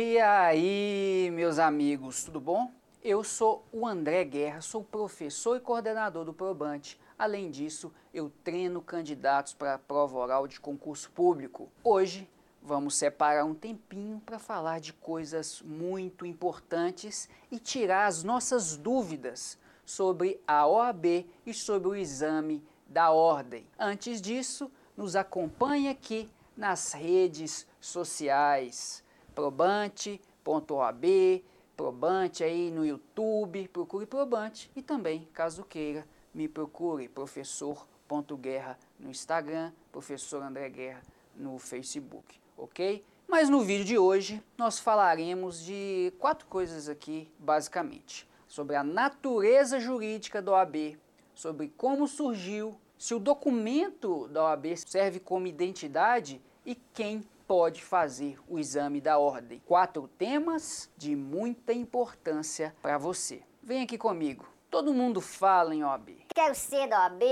E aí, meus amigos, tudo bom? Eu sou o André Guerra, sou professor e coordenador do Probante. Além disso, eu treino candidatos para a prova oral de concurso público. Hoje vamos separar um tempinho para falar de coisas muito importantes e tirar as nossas dúvidas sobre a OAB e sobre o exame da ordem. Antes disso, nos acompanhe aqui nas redes sociais probante.oab, probante aí no YouTube, procure probante e também, caso queira, me procure professor.guerra no Instagram, professor André Guerra no Facebook, ok? Mas no vídeo de hoje nós falaremos de quatro coisas aqui, basicamente. Sobre a natureza jurídica da OAB, sobre como surgiu, se o documento da OAB serve como identidade e quem pode fazer o exame da ordem. Quatro temas de muita importância para você. Vem aqui comigo. Todo mundo fala em OAB. Quero ser da OAB.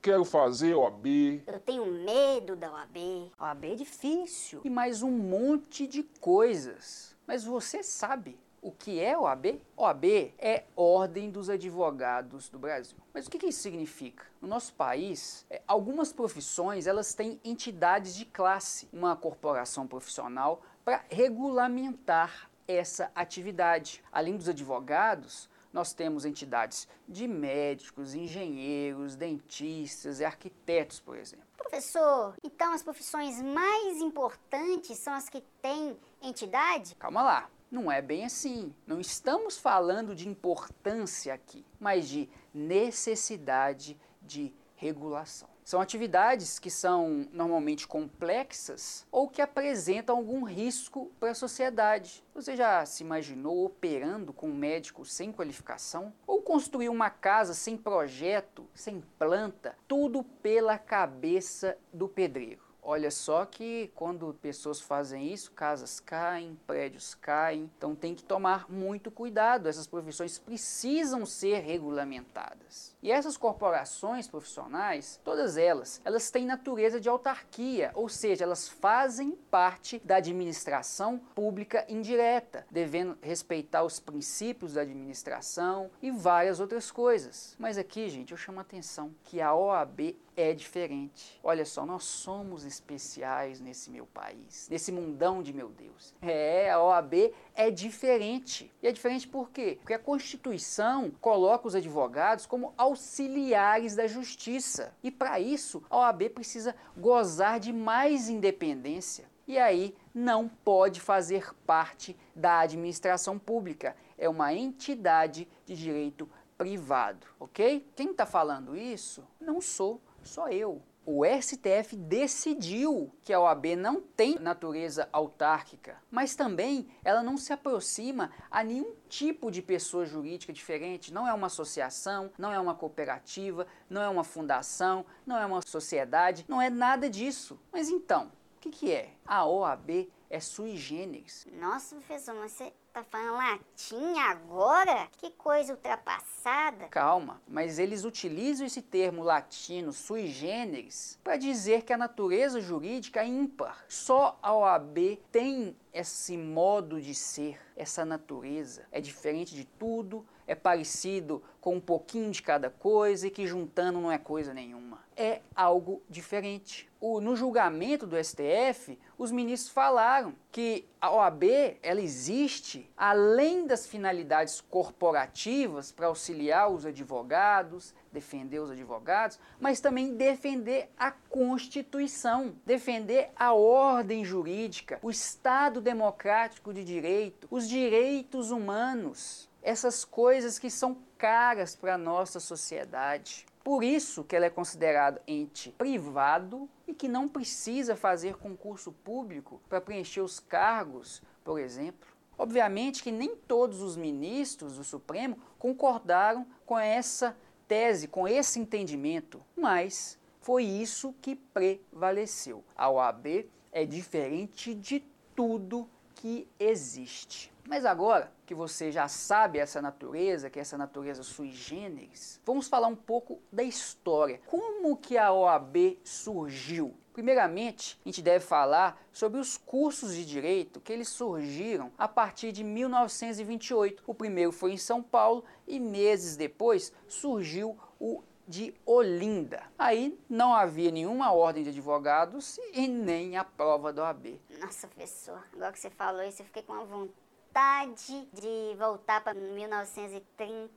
Quero fazer OAB. Eu tenho medo da OAB. OAB é difícil. E mais um monte de coisas. Mas você sabe o que é OAB? OAB é Ordem dos Advogados do Brasil. Mas o que, que isso significa? No nosso país, é, algumas profissões elas têm entidades de classe, uma corporação profissional para regulamentar essa atividade. Além dos advogados, nós temos entidades de médicos, engenheiros, dentistas e arquitetos, por exemplo. Professor, então as profissões mais importantes são as que têm entidade? Calma lá. Não é bem assim. Não estamos falando de importância aqui, mas de necessidade de regulação. São atividades que são normalmente complexas ou que apresentam algum risco para a sociedade. Você já se imaginou operando com um médico sem qualificação? Ou construir uma casa sem projeto, sem planta? Tudo pela cabeça do pedreiro. Olha só que quando pessoas fazem isso, casas caem, prédios caem, então tem que tomar muito cuidado. Essas profissões precisam ser regulamentadas. E essas corporações profissionais, todas elas, elas têm natureza de autarquia, ou seja, elas fazem parte da administração pública indireta, devendo respeitar os princípios da administração e várias outras coisas. Mas aqui, gente, eu chamo a atenção que a OAB é diferente. Olha só, nós somos especiais nesse meu país, nesse mundão de meu Deus. É, a OAB é diferente. E é diferente por quê? Porque a Constituição coloca os advogados como auxiliares da justiça. E para isso, a OAB precisa gozar de mais independência. E aí não pode fazer parte da administração pública. É uma entidade de direito privado, ok? Quem está falando isso não sou só eu. O STF decidiu que a OAB não tem natureza autárquica, mas também ela não se aproxima a nenhum tipo de pessoa jurídica diferente. Não é uma associação, não é uma cooperativa, não é uma fundação, não é uma sociedade, não é nada disso. Mas então, o que, que é? A OAB é sui generis. Nossa, professor, mas você tá falando latim agora? Que coisa ultrapassada. Calma, mas eles utilizam esse termo latino sui generis para dizer que a natureza jurídica é ímpar. Só a OAB tem esse modo de ser, essa natureza. É diferente de tudo, é parecido com um pouquinho de cada coisa e que juntando não é coisa nenhuma. É algo diferente. O, no julgamento do STF, os ministros falaram que a OAB ela existe além das finalidades corporativas para auxiliar os advogados, defender os advogados, mas também defender a Constituição, defender a ordem jurídica, o Estado democrático de direito, os direitos humanos essas coisas que são caras para a nossa sociedade. Por isso que ela é considerada ente privado e que não precisa fazer concurso público para preencher os cargos, por exemplo. Obviamente que nem todos os ministros do Supremo concordaram com essa tese, com esse entendimento, mas foi isso que prevaleceu. A OAB é diferente de tudo que existe. Mas agora que você já sabe essa natureza, que é essa natureza sui generis, vamos falar um pouco da história. Como que a OAB surgiu? Primeiramente, a gente deve falar sobre os cursos de direito que eles surgiram a partir de 1928. O primeiro foi em São Paulo e meses depois surgiu o de Olinda. Aí não havia nenhuma ordem de advogados e nem a prova da OAB. Nossa, professor, agora que você falou isso, eu fiquei com uma vontade de voltar para 1930.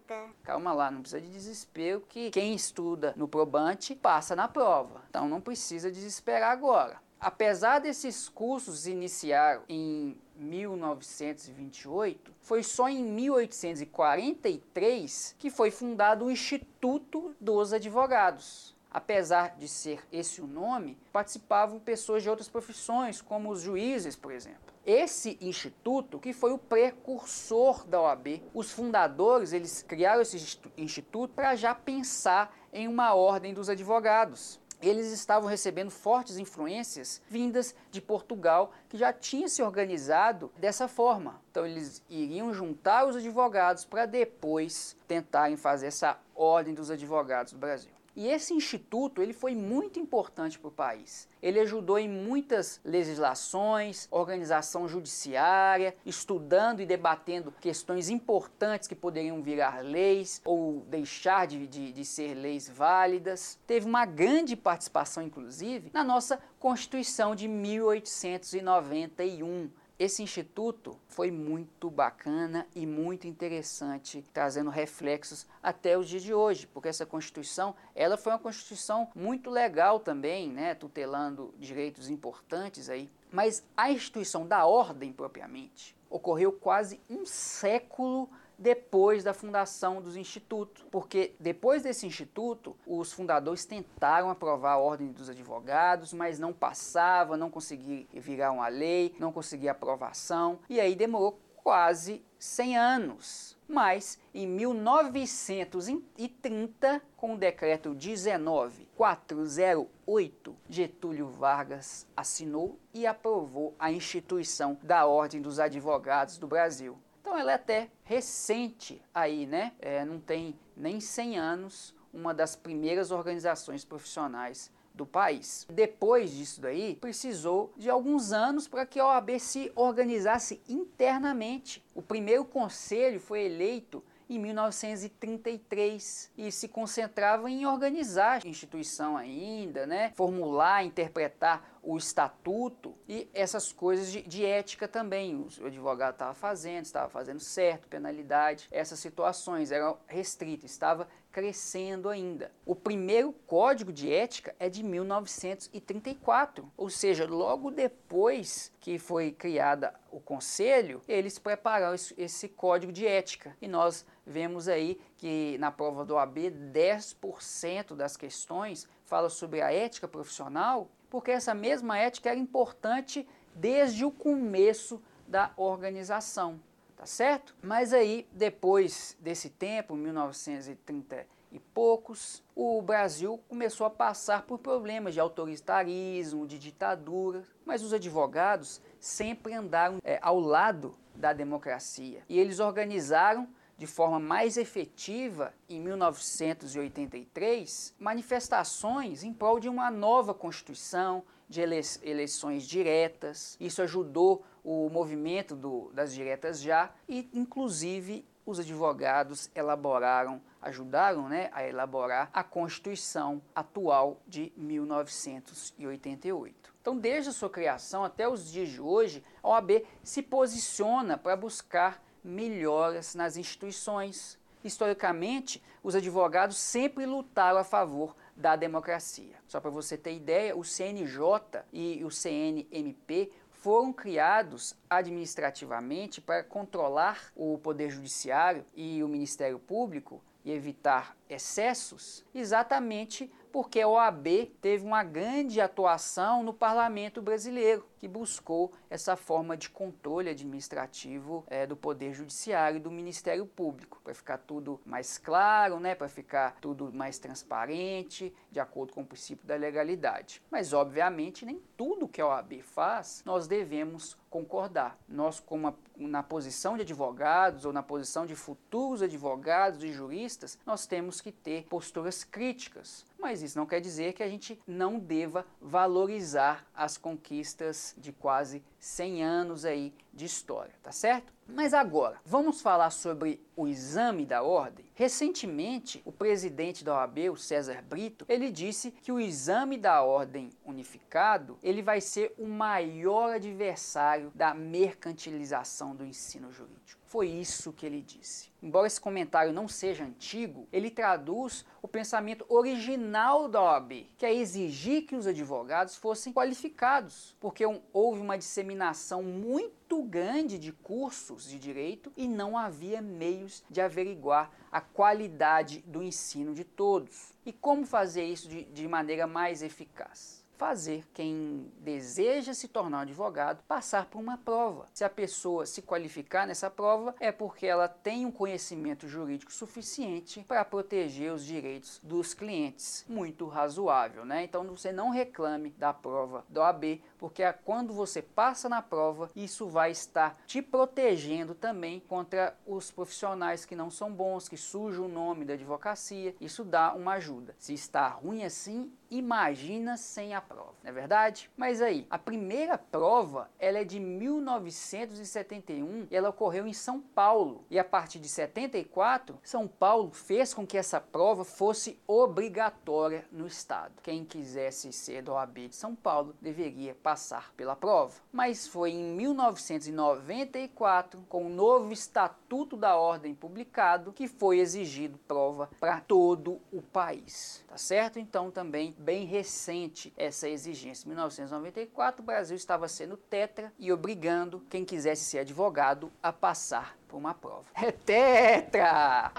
Calma lá, não precisa de desespero que quem estuda no probante passa na prova. Então não precisa desesperar agora. Apesar desses cursos iniciar em 1928, foi só em 1843 que foi fundado o Instituto dos Advogados. Apesar de ser esse o nome, participavam pessoas de outras profissões, como os juízes, por exemplo. Esse instituto que foi o precursor da OAB. Os fundadores, eles criaram esse instituto para já pensar em uma ordem dos advogados eles estavam recebendo fortes influências vindas de Portugal, que já tinha se organizado dessa forma. Então eles iriam juntar os advogados para depois tentarem fazer essa ordem dos advogados do Brasil. E esse instituto ele foi muito importante para o país. Ele ajudou em muitas legislações, organização judiciária, estudando e debatendo questões importantes que poderiam virar leis ou deixar de, de, de ser leis válidas. Teve uma grande participação, inclusive, na nossa Constituição de 1891 esse instituto foi muito bacana e muito interessante, trazendo reflexos até os dias de hoje, porque essa Constituição, ela foi uma Constituição muito legal também, né, tutelando direitos importantes aí. Mas a instituição da ordem propriamente ocorreu quase um século depois da fundação dos institutos, porque depois desse instituto, os fundadores tentaram aprovar a ordem dos advogados, mas não passava, não conseguia virar uma lei, não conseguia aprovação, e aí demorou quase 100 anos. Mas em 1930, com o decreto 19408, Getúlio Vargas assinou e aprovou a instituição da Ordem dos Advogados do Brasil. Então ela é até recente aí, né? É, não tem nem 100 anos, uma das primeiras organizações profissionais do país. Depois disso daí, precisou de alguns anos para que a OAB se organizasse internamente. O primeiro conselho foi eleito em 1933 e se concentrava em organizar a instituição ainda, né? formular, interpretar o estatuto e essas coisas de, de ética também. O advogado estava fazendo, estava fazendo certo, penalidade, essas situações eram restritas, estava crescendo ainda. O primeiro código de ética é de 1934, ou seja, logo depois que foi criada o conselho, eles prepararam esse, esse código de ética. E nós vemos aí que na prova do AB 10% das questões fala sobre a ética profissional porque essa mesma ética era importante desde o começo da organização, tá certo? Mas aí, depois desse tempo, 1930 e poucos, o Brasil começou a passar por problemas de autoritarismo, de ditadura, mas os advogados sempre andaram é, ao lado da democracia e eles organizaram de forma mais efetiva em 1983 manifestações em prol de uma nova Constituição, de eleições diretas. Isso ajudou o movimento do, das diretas já e, inclusive, os advogados elaboraram, ajudaram né, a elaborar a Constituição atual de 1988. Então, desde a sua criação até os dias de hoje, a OAB se posiciona para buscar melhoras nas instituições. Historicamente, os advogados sempre lutaram a favor da democracia. Só para você ter ideia, o CNJ e o CNMP foram criados administrativamente para controlar o Poder Judiciário e o Ministério Público e evitar excessos, exatamente porque a OAB teve uma grande atuação no parlamento brasileiro. Que buscou essa forma de controle administrativo é, do Poder Judiciário e do Ministério Público, para ficar tudo mais claro, né, para ficar tudo mais transparente, de acordo com o princípio da legalidade. Mas, obviamente, nem tudo que a OAB faz nós devemos concordar. Nós, como na posição de advogados ou na posição de futuros advogados e juristas, nós temos que ter posturas críticas. Mas isso não quer dizer que a gente não deva valorizar as conquistas de quase 100 anos aí de história, tá certo? Mas agora, vamos falar sobre o exame da ordem? Recentemente, o presidente da OAB, o César Brito, ele disse que o exame da ordem unificado, ele vai ser o maior adversário da mercantilização do ensino jurídico. Foi isso que ele disse. Embora esse comentário não seja antigo, ele traduz o pensamento original da OAB, que é exigir que os advogados fossem qualificados, porque houve uma disseminação muito grande de cursos de direito e não havia meios de averiguar a qualidade do ensino de todos. E como fazer isso de, de maneira mais eficaz? Fazer quem deseja se tornar advogado passar por uma prova. Se a pessoa se qualificar nessa prova, é porque ela tem um conhecimento jurídico suficiente para proteger os direitos dos clientes. Muito razoável, né? Então você não reclame da prova do AB, porque quando você passa na prova, isso vai estar te protegendo também contra os profissionais que não são bons, que sujam o nome da advocacia. Isso dá uma ajuda. Se está ruim assim, imagina sem a prova, não é verdade? Mas aí, a primeira prova, ela é de 1971 e ela ocorreu em São Paulo. E a partir de 74, São Paulo fez com que essa prova fosse obrigatória no estado. Quem quisesse ser do OAB de São Paulo deveria passar pela prova. Mas foi em 1994, com o novo Estatuto da Ordem publicado, que foi exigido prova para todo o país. Tá certo? Então também bem recente essa exigência. Em 1994, o Brasil estava sendo tetra e obrigando quem quisesse ser advogado a passar por uma prova. É tetra!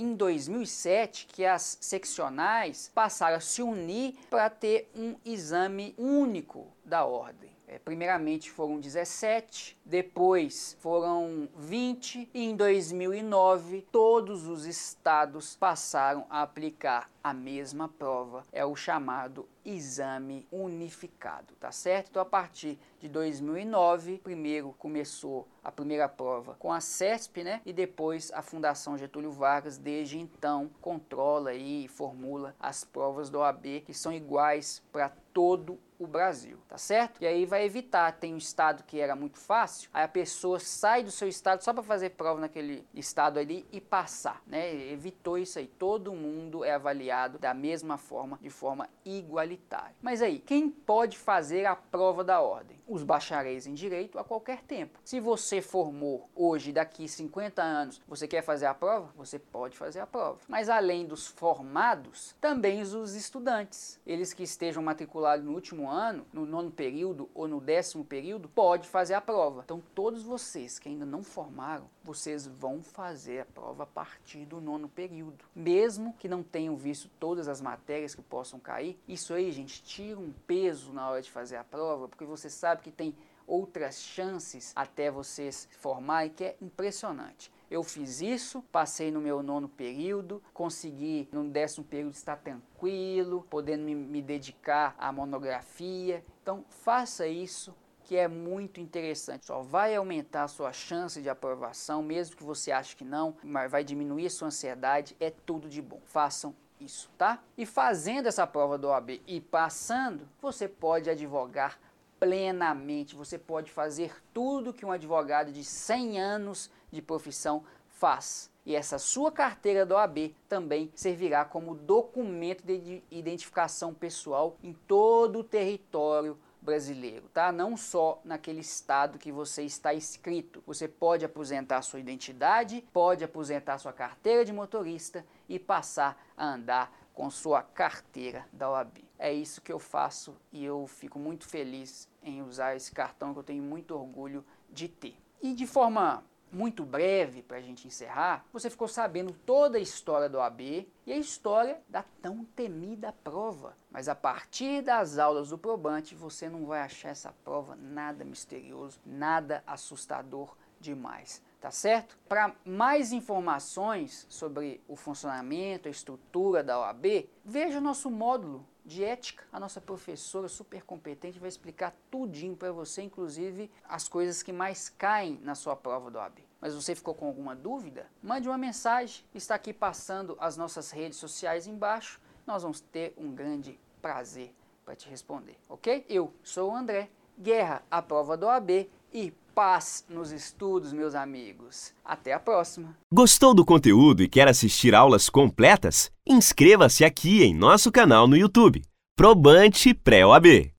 Em 2007, que as seccionais passaram a se unir para ter um exame único da ordem. É, primeiramente foram 17, depois foram 20 e em 2009 todos os estados passaram a aplicar a mesma prova. É o chamado exame unificado, tá certo? Então a partir de 2009, primeiro começou a primeira prova com a CESP, né? E depois a Fundação Getúlio Vargas desde então controla e formula as provas do OAB que são iguais para todo o Brasil, tá certo? E aí vai evitar, tem um estado que era muito fácil, aí a pessoa sai do seu estado só para fazer prova naquele estado ali e passar, né? Evitou isso aí. Todo mundo é avaliado da mesma forma, de forma igualitária. Mas aí, quem pode fazer a prova da ordem? Os bacharéis em direito a qualquer tempo. Se você formou hoje, daqui 50 anos, você quer fazer a prova? Você pode fazer a prova. Mas além dos formados, também os estudantes, eles que estejam matriculados no último ano, no nono período ou no décimo período, pode fazer a prova. Então, todos vocês que ainda não formaram, vocês vão fazer a prova a partir do nono período. Mesmo que não tenham visto todas as matérias que possam cair, isso aí, gente, tira um peso na hora de fazer a prova, porque você sabe que tem outras chances até vocês formarem, que é impressionante. Eu fiz isso, passei no meu nono período, consegui no décimo período estar tranquilo, podendo me, me dedicar à monografia. Então faça isso, que é muito interessante. Só vai aumentar a sua chance de aprovação, mesmo que você ache que não, mas vai diminuir a sua ansiedade, é tudo de bom. Façam isso, tá? E fazendo essa prova do OAB e passando, você pode advogar plenamente. Você pode fazer tudo que um advogado de 100 anos de profissão faz. E essa sua carteira do OAB também servirá como documento de identificação pessoal em todo o território brasileiro, tá? Não só naquele estado que você está inscrito. Você pode aposentar sua identidade, pode aposentar sua carteira de motorista e passar a andar com sua carteira da OAB. É isso que eu faço e eu fico muito feliz em usar esse cartão que eu tenho muito orgulho de ter. E de forma muito breve para a gente encerrar, você ficou sabendo toda a história do AB e a história da tão temida prova. Mas a partir das aulas do probante, você não vai achar essa prova nada misterioso, nada assustador demais tá certo? Para mais informações sobre o funcionamento, a estrutura da OAB, veja o nosso módulo de ética. A nossa professora super competente vai explicar tudinho para você, inclusive as coisas que mais caem na sua prova do OAB. Mas você ficou com alguma dúvida? Mande uma mensagem, está aqui passando as nossas redes sociais embaixo. Nós vamos ter um grande prazer para te responder, ok? Eu sou o André, Guerra à prova do OAB e paz nos estudos, meus amigos. Até a próxima. Gostou do conteúdo e quer assistir aulas completas? Inscreva-se aqui em nosso canal no YouTube. Probante Pré-OAB.